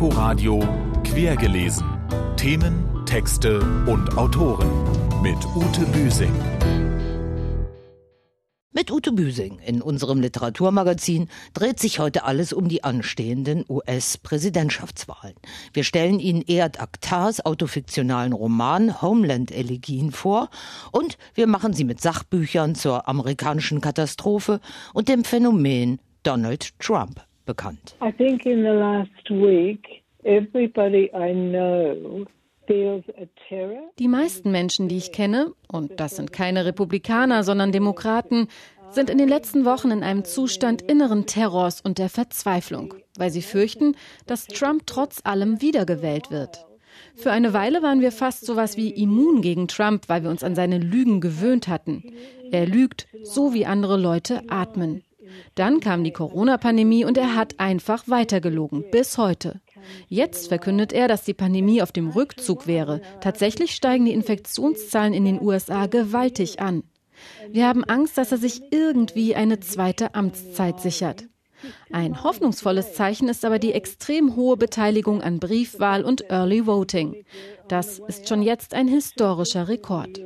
Inforadio Quergelesen. Themen, Texte und Autoren mit Ute Büsing. Mit Ute Büsing in unserem Literaturmagazin dreht sich heute alles um die anstehenden US-Präsidentschaftswahlen. Wir stellen Ihnen Erd Aktars autofiktionalen Roman Homeland Elegien vor und wir machen sie mit Sachbüchern zur amerikanischen Katastrophe und dem Phänomen Donald Trump bekannt. I think in the last week everybody I know die meisten Menschen, die ich kenne, und das sind keine Republikaner, sondern Demokraten, sind in den letzten Wochen in einem Zustand inneren Terrors und der Verzweiflung, weil sie fürchten, dass Trump trotz allem wiedergewählt wird. Für eine Weile waren wir fast so was wie immun gegen Trump, weil wir uns an seine Lügen gewöhnt hatten. Er lügt, so wie andere Leute atmen. Dann kam die Corona-Pandemie und er hat einfach weitergelogen, bis heute. Jetzt verkündet er, dass die Pandemie auf dem Rückzug wäre. Tatsächlich steigen die Infektionszahlen in den USA gewaltig an. Wir haben Angst, dass er sich irgendwie eine zweite Amtszeit sichert. Ein hoffnungsvolles Zeichen ist aber die extrem hohe Beteiligung an Briefwahl und Early Voting. Das ist schon jetzt ein historischer Rekord.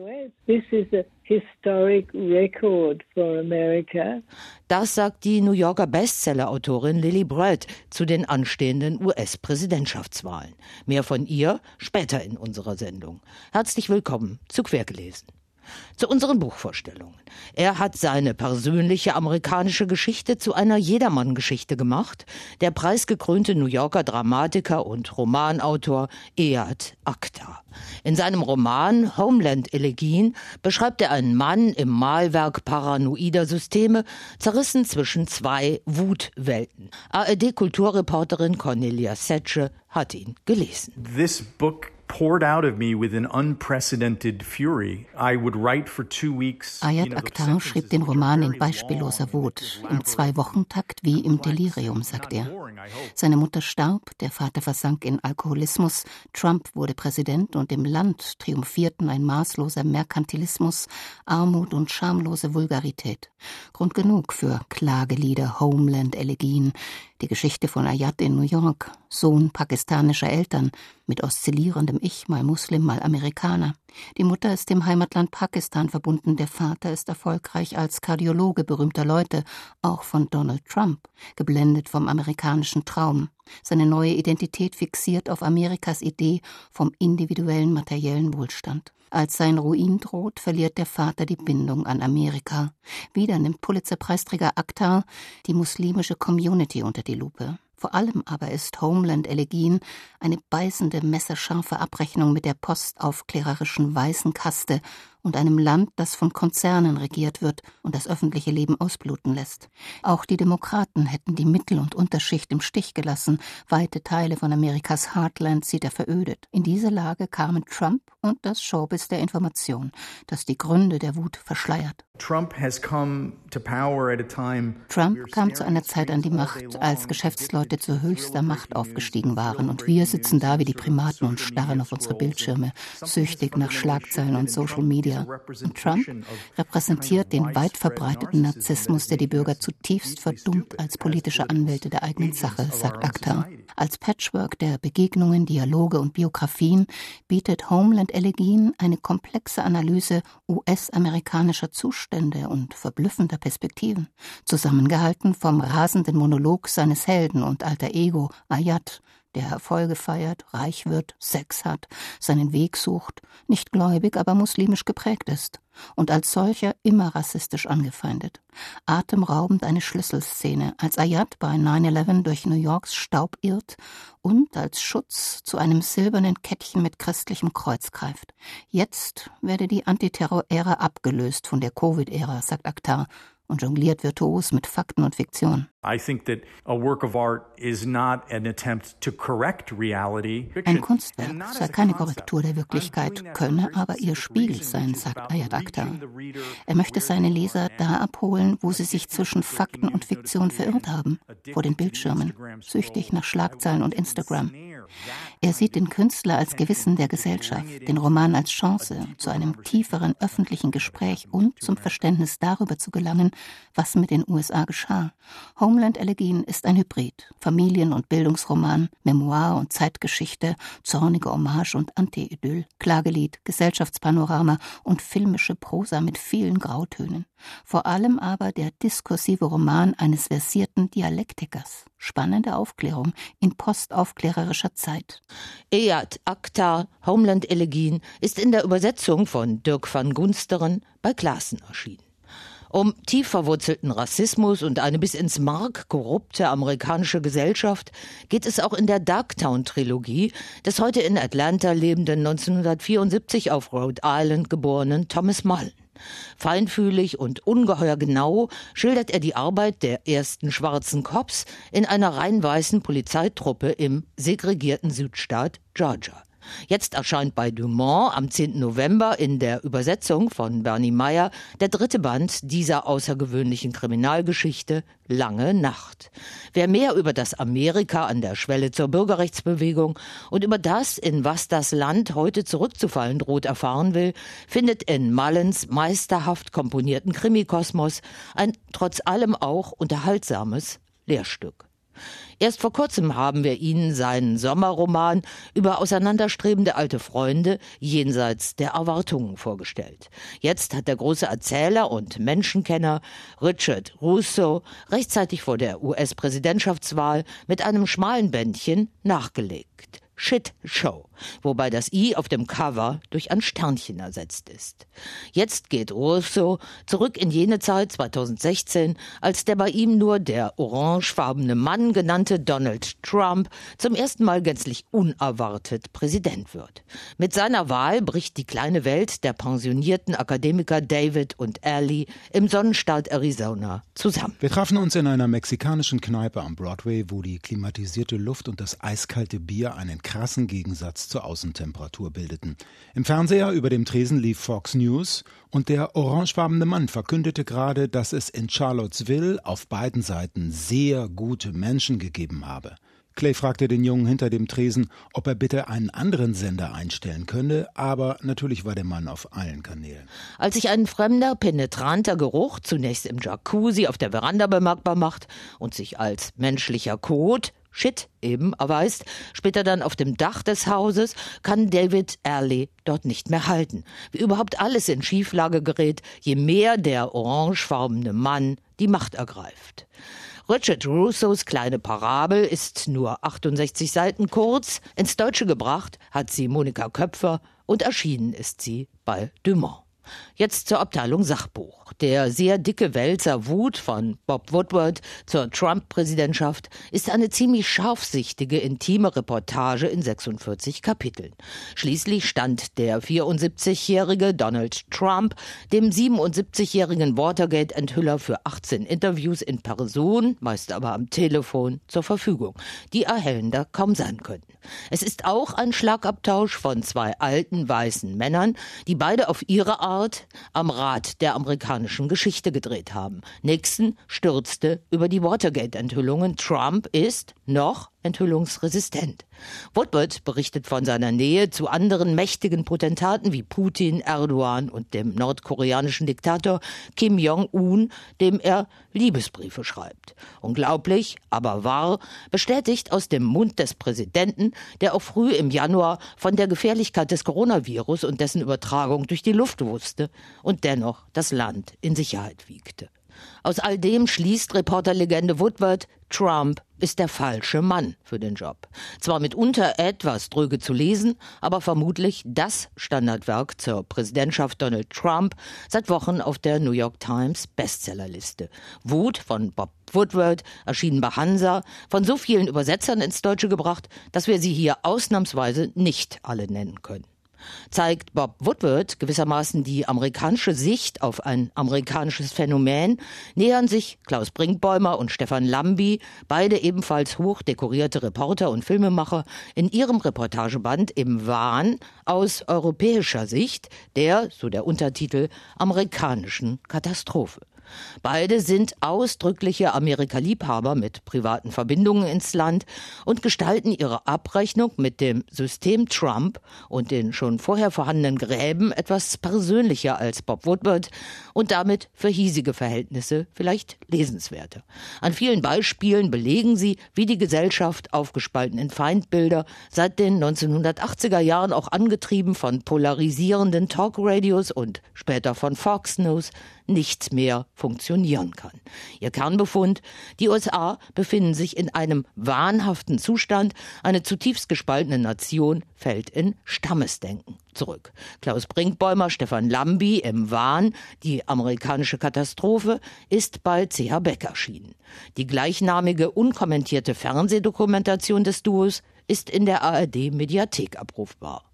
Das sagt die New Yorker Bestseller-Autorin Lily Brett zu den anstehenden US-Präsidentschaftswahlen. Mehr von ihr später in unserer Sendung. Herzlich willkommen zu Quergelesen. Zu unseren Buchvorstellungen. Er hat seine persönliche amerikanische Geschichte zu einer Jedermann-Geschichte gemacht. Der preisgekrönte New Yorker Dramatiker und Romanautor Ead Akta. In seinem Roman Homeland Elegien beschreibt er einen Mann im Malwerk paranoider Systeme, zerrissen zwischen zwei Wutwelten. ARD-Kulturreporterin Cornelia Setsche hat ihn gelesen. This book poured out of me with an unprecedented fury. I would write for two weeks. Ayat Akhtar schrieb den Roman in beispielloser Wut, im Zwei-Wochen-Takt wie im Delirium, sagt er. Seine Mutter starb, der Vater versank in Alkoholismus, Trump wurde Präsident und im Land triumphierten ein maßloser Merkantilismus, Armut und schamlose Vulgarität. Grund genug für Klagelieder, Homeland-Elegien, die Geschichte von Ayat in New York, Sohn pakistanischer Eltern, mit oszillierendem Ich, mal Muslim, mal Amerikaner. Die Mutter ist dem Heimatland Pakistan verbunden, der Vater ist erfolgreich als Kardiologe berühmter Leute, auch von Donald Trump, geblendet vom amerikanischen Traum, seine neue Identität fixiert auf Amerikas Idee vom individuellen materiellen Wohlstand. Als sein Ruin droht, verliert der Vater die Bindung an Amerika. Wieder nimmt Pulitzerpreisträger Akhtar die muslimische Community unter die Lupe. Vor allem aber ist Homeland Elegien eine beißende, messerscharfe Abrechnung mit der postaufklärerischen weißen Kaste und einem Land, das von Konzernen regiert wird und das öffentliche Leben ausbluten lässt. Auch die Demokraten hätten die Mittel- und Unterschicht im Stich gelassen. Weite Teile von Amerikas Heartland sieht er verödet. In diese Lage kamen Trump und das Showbiz der Information, das die Gründe der Wut verschleiert. Trump kam zu einer Zeit an die Macht, als Geschäftsleute zu höchster Macht aufgestiegen waren und wir sitzen da wie die Primaten und starren auf unsere Bildschirme, süchtig nach Schlagzeilen und Social Media Bürger. Und Trump repräsentiert den weit verbreiteten Narzissmus, der die Bürger zutiefst verdummt als politische Anwälte der eigenen Sache, sagt Akhtar. Als Patchwork der Begegnungen, Dialoge und Biografien bietet Homeland Elegien eine komplexe Analyse US-amerikanischer Zustände und verblüffender Perspektiven, zusammengehalten vom rasenden Monolog seines Helden und alter Ego Ayat, der Erfolge feiert, reich wird, Sex hat, seinen Weg sucht, nicht gläubig, aber muslimisch geprägt ist und als solcher immer rassistisch angefeindet. Atemraubend eine Schlüsselszene, als Ayat bei 9-11 durch New Yorks Staub irrt und als Schutz zu einem silbernen Kettchen mit christlichem Kreuz greift. Jetzt werde die Antiterror-Ära abgelöst von der Covid-Ära, sagt Akhtar und jongliert virtuos mit Fakten und Fiktion. Ein Kunstwerk sei keine Korrektur der Wirklichkeit, könne aber ihr Spiegel sein, sagt Ayat Akhtar. Er möchte seine Leser da abholen, wo sie sich zwischen Fakten und Fiktion verirrt haben, vor den Bildschirmen, süchtig nach Schlagzeilen und Instagram. Er sieht den Künstler als Gewissen der Gesellschaft, den Roman als Chance zu einem tieferen öffentlichen Gespräch und zum Verständnis darüber zu gelangen, was mit den USA geschah. Homeland Elegien ist ein Hybrid, Familien- und Bildungsroman, Memoir und Zeitgeschichte, zornige Hommage und Anti-Idyll, Klagelied, Gesellschaftspanorama und filmische Prosa mit vielen Grautönen. Vor allem aber der diskursive Roman eines versierten Dialektikers. Spannende Aufklärung in postaufklärerischer Zeit. Eyad Akhtar, Homeland Elegien, ist in der Übersetzung von Dirk van Gunsteren bei Klassen erschienen. Um tief verwurzelten Rassismus und eine bis ins Mark korrupte amerikanische Gesellschaft geht es auch in der Darktown-Trilogie des heute in Atlanta lebenden 1974 auf Rhode Island geborenen Thomas Mullen. Feinfühlig und ungeheuer genau schildert er die Arbeit der ersten schwarzen Cops in einer rein weißen Polizeitruppe im segregierten Südstaat Georgia. Jetzt erscheint bei Dumont am 10. November in der Übersetzung von Bernie Meyer der dritte Band dieser außergewöhnlichen Kriminalgeschichte Lange Nacht. Wer mehr über das Amerika an der Schwelle zur Bürgerrechtsbewegung und über das, in was das Land heute zurückzufallen droht, erfahren will, findet in Mullens meisterhaft komponierten Krimikosmos ein trotz allem auch unterhaltsames Lehrstück. Erst vor kurzem haben wir Ihnen seinen Sommerroman über auseinanderstrebende alte Freunde jenseits der Erwartungen vorgestellt. Jetzt hat der große Erzähler und Menschenkenner Richard Russo rechtzeitig vor der US-Präsidentschaftswahl mit einem schmalen Bändchen nachgelegt. Shit Show, wobei das I auf dem Cover durch ein Sternchen ersetzt ist. Jetzt geht Russo zurück in jene Zeit 2016, als der bei ihm nur der orangefarbene Mann genannte Donald Trump zum ersten Mal gänzlich unerwartet Präsident wird. Mit seiner Wahl bricht die kleine Welt der pensionierten Akademiker David und Ellie im Sonnenstaat Arizona zusammen. Wir trafen uns in einer mexikanischen Kneipe am Broadway, wo die klimatisierte Luft und das eiskalte Bier einen krassen Gegensatz zur Außentemperatur bildeten. Im Fernseher über dem Tresen lief Fox News und der orangefarbene Mann verkündete gerade, dass es in Charlottesville auf beiden Seiten sehr gute Menschen gegeben habe. Clay fragte den Jungen hinter dem Tresen, ob er bitte einen anderen Sender einstellen könne, aber natürlich war der Mann auf allen Kanälen. Als sich ein fremder, penetranter Geruch zunächst im Jacuzzi auf der Veranda bemerkbar macht und sich als menschlicher Kot Shit eben erweist, später dann auf dem Dach des Hauses, kann David Early dort nicht mehr halten. Wie überhaupt alles in Schieflage gerät, je mehr der orangefarbene Mann die Macht ergreift. Richard Russos kleine Parabel ist nur 68 Seiten kurz. Ins Deutsche gebracht hat sie Monika Köpfer und erschienen ist sie bei Dumont. Jetzt zur Abteilung Sachbuch. Der sehr dicke Wälzer Wut von Bob Woodward zur Trump-Präsidentschaft ist eine ziemlich scharfsichtige, intime Reportage in 46 Kapiteln. Schließlich stand der 74-jährige Donald Trump dem 77-jährigen Watergate-Enthüller für 18 Interviews in Person, meist aber am Telefon, zur Verfügung, die erhellender kaum sein könnten. Es ist auch ein Schlagabtausch von zwei alten weißen Männern, die beide auf ihre Art Art am Rad der amerikanischen Geschichte gedreht haben. Nixon stürzte über die Watergate-Enthüllungen. Trump ist noch enthüllungsresistent. Woodward berichtet von seiner Nähe zu anderen mächtigen Potentaten wie Putin, Erdogan und dem nordkoreanischen Diktator Kim Jong-un, dem er Liebesbriefe schreibt. Unglaublich, aber wahr, bestätigt aus dem Mund des Präsidenten, der auch früh im Januar von der Gefährlichkeit des Coronavirus und dessen Übertragung durch die Luft wusste und dennoch das Land in Sicherheit wiegte. Aus all dem schließt Reporterlegende Woodward, Trump ist der falsche Mann für den Job. Zwar mitunter etwas dröge zu lesen, aber vermutlich das Standardwerk zur Präsidentschaft Donald Trump seit Wochen auf der New York Times Bestsellerliste. Wut von Bob Woodward, erschienen bei Hansa, von so vielen Übersetzern ins Deutsche gebracht, dass wir sie hier ausnahmsweise nicht alle nennen können zeigt Bob Woodward gewissermaßen die amerikanische Sicht auf ein amerikanisches Phänomen, nähern sich Klaus Brinkbäumer und Stefan Lambi, beide ebenfalls hochdekorierte Reporter und Filmemacher, in ihrem Reportageband im Wahn aus europäischer Sicht der, so der Untertitel, amerikanischen Katastrophe. Beide sind ausdrückliche Amerika-Liebhaber mit privaten Verbindungen ins Land und gestalten ihre Abrechnung mit dem System Trump und den schon vorher vorhandenen Gräben etwas persönlicher als Bob Woodward und damit für hiesige Verhältnisse vielleicht lesenswerter. An vielen Beispielen belegen sie, wie die Gesellschaft aufgespalten in Feindbilder seit den 1980er Jahren auch angetrieben von polarisierenden Talkradios und später von Fox News nichts mehr funktionieren kann. Ihr Kernbefund, die USA befinden sich in einem wahnhaften Zustand, eine zutiefst gespaltene Nation fällt in Stammesdenken zurück. Klaus Brinkbäumer, Stefan Lambi im Wahn, die amerikanische Katastrophe, ist bei CH Beck erschienen. Die gleichnamige unkommentierte Fernsehdokumentation des Duos ist in der ARD Mediathek abrufbar.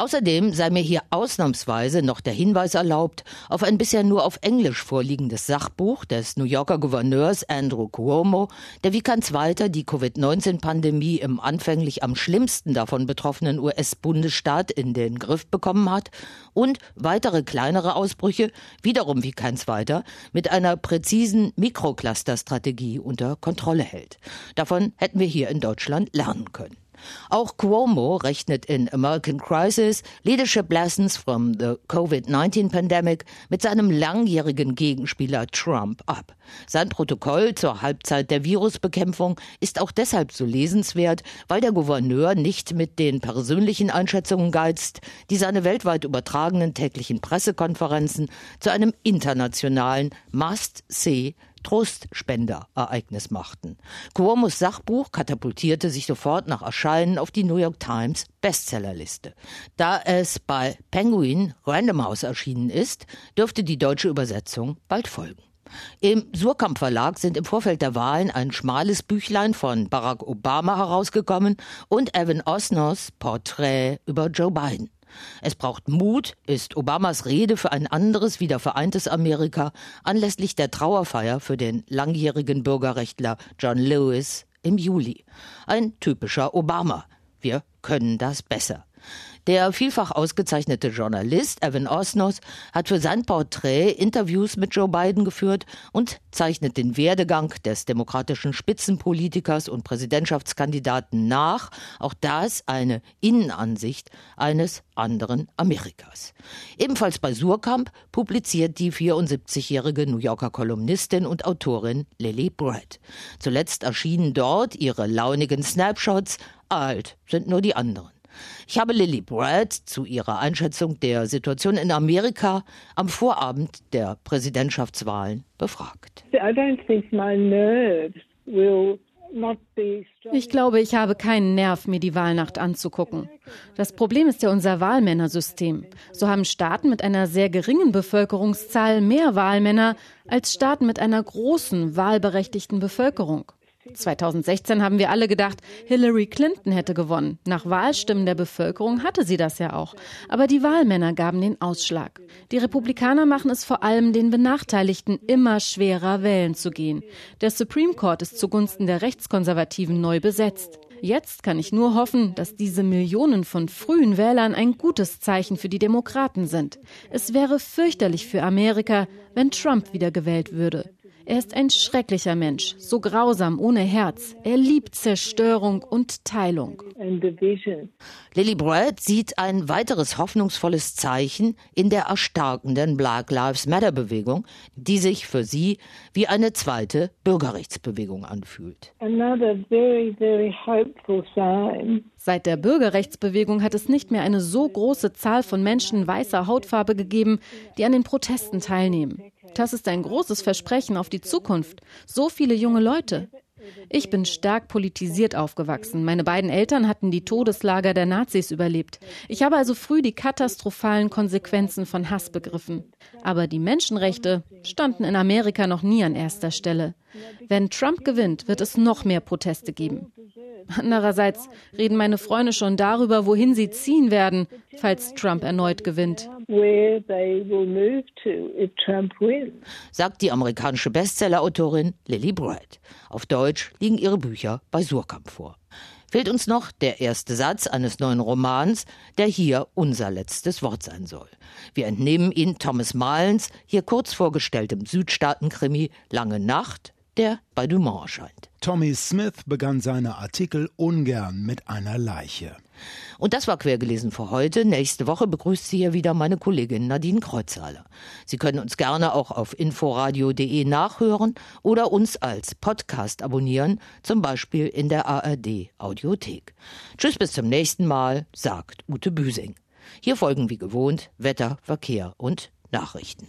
Außerdem sei mir hier ausnahmsweise noch der Hinweis erlaubt auf ein bisher nur auf Englisch vorliegendes Sachbuch des New Yorker Gouverneurs Andrew Cuomo, der wie kein zweiter die Covid-19-Pandemie im anfänglich am schlimmsten davon betroffenen US-Bundesstaat in den Griff bekommen hat und weitere kleinere Ausbrüche wiederum wie kein zweiter mit einer präzisen Mikrocluster-Strategie unter Kontrolle hält. Davon hätten wir hier in Deutschland lernen können. Auch Cuomo rechnet in American Crisis Leadership Lessons from the COVID-19 Pandemic mit seinem langjährigen Gegenspieler Trump ab. Sein Protokoll zur Halbzeit der Virusbekämpfung ist auch deshalb so lesenswert, weil der Gouverneur nicht mit den persönlichen Einschätzungen geizt, die seine weltweit übertragenen täglichen Pressekonferenzen zu einem internationalen Must-See Trostspenderereignis machten. Cuomos Sachbuch katapultierte sich sofort nach Erscheinen auf die New York Times Bestsellerliste. Da es bei Penguin Random House erschienen ist, dürfte die deutsche Übersetzung bald folgen. Im Surkamp Verlag sind im Vorfeld der Wahlen ein schmales Büchlein von Barack Obama herausgekommen und Evan Osners Porträt über Joe Biden. Es braucht Mut, ist Obamas Rede für ein anderes, wieder vereintes Amerika anlässlich der Trauerfeier für den langjährigen Bürgerrechtler John Lewis im Juli. Ein typischer Obama. Wir können das besser. Der vielfach ausgezeichnete Journalist Evan Osnos hat für sein Porträt Interviews mit Joe Biden geführt und zeichnet den Werdegang des demokratischen Spitzenpolitikers und Präsidentschaftskandidaten nach. Auch das eine Innenansicht eines anderen Amerikas. Ebenfalls bei Surkamp publiziert die 74-jährige New Yorker Kolumnistin und Autorin Lily Brett. Zuletzt erschienen dort ihre launigen Snapshots. Alt sind nur die anderen. Ich habe Lily Brad zu ihrer Einschätzung der Situation in Amerika am Vorabend der Präsidentschaftswahlen befragt. Ich glaube, ich habe keinen Nerv, mir die Wahlnacht anzugucken. Das Problem ist ja unser Wahlmännersystem. So haben Staaten mit einer sehr geringen Bevölkerungszahl mehr Wahlmänner als Staaten mit einer großen wahlberechtigten Bevölkerung. 2016 haben wir alle gedacht, Hillary Clinton hätte gewonnen. Nach Wahlstimmen der Bevölkerung hatte sie das ja auch. Aber die Wahlmänner gaben den Ausschlag. Die Republikaner machen es vor allem den Benachteiligten immer schwerer, wählen zu gehen. Der Supreme Court ist zugunsten der Rechtskonservativen neu besetzt. Jetzt kann ich nur hoffen, dass diese Millionen von frühen Wählern ein gutes Zeichen für die Demokraten sind. Es wäre fürchterlich für Amerika, wenn Trump wiedergewählt würde. Er ist ein schrecklicher Mensch, so grausam, ohne Herz. Er liebt Zerstörung und Teilung. Lily Brett sieht ein weiteres hoffnungsvolles Zeichen in der erstarkenden Black Lives Matter Bewegung, die sich für sie wie eine zweite Bürgerrechtsbewegung anfühlt. Very, very Seit der Bürgerrechtsbewegung hat es nicht mehr eine so große Zahl von Menschen weißer Hautfarbe gegeben, die an den Protesten teilnehmen. Das ist ein großes Versprechen auf die Zukunft. So viele junge Leute. Ich bin stark politisiert aufgewachsen. Meine beiden Eltern hatten die Todeslager der Nazis überlebt. Ich habe also früh die katastrophalen Konsequenzen von Hass begriffen. Aber die Menschenrechte standen in Amerika noch nie an erster Stelle. Wenn Trump gewinnt, wird es noch mehr Proteste geben. Andererseits reden meine Freunde schon darüber, wohin sie ziehen werden, falls Trump erneut gewinnt. Sagt die amerikanische Bestsellerautorin Lily Bright. Auf Deutsch liegen ihre Bücher bei Surkamp vor. Fehlt uns noch der erste Satz eines neuen Romans, der hier unser letztes Wort sein soll. Wir entnehmen ihn Thomas Malens, hier kurz vorgestelltem Südstaatenkrimi Lange Nacht, der bei Dumont erscheint. Tommy Smith begann seine Artikel ungern mit einer Leiche. Und das war quergelesen für heute. Nächste Woche begrüßt Sie hier wieder meine Kollegin Nadine Kreuzhaler. Sie können uns gerne auch auf inforadio.de nachhören oder uns als Podcast abonnieren, zum Beispiel in der ARD Audiothek. Tschüss bis zum nächsten Mal, sagt Ute Büsing. Hier folgen wie gewohnt Wetter, Verkehr und Nachrichten.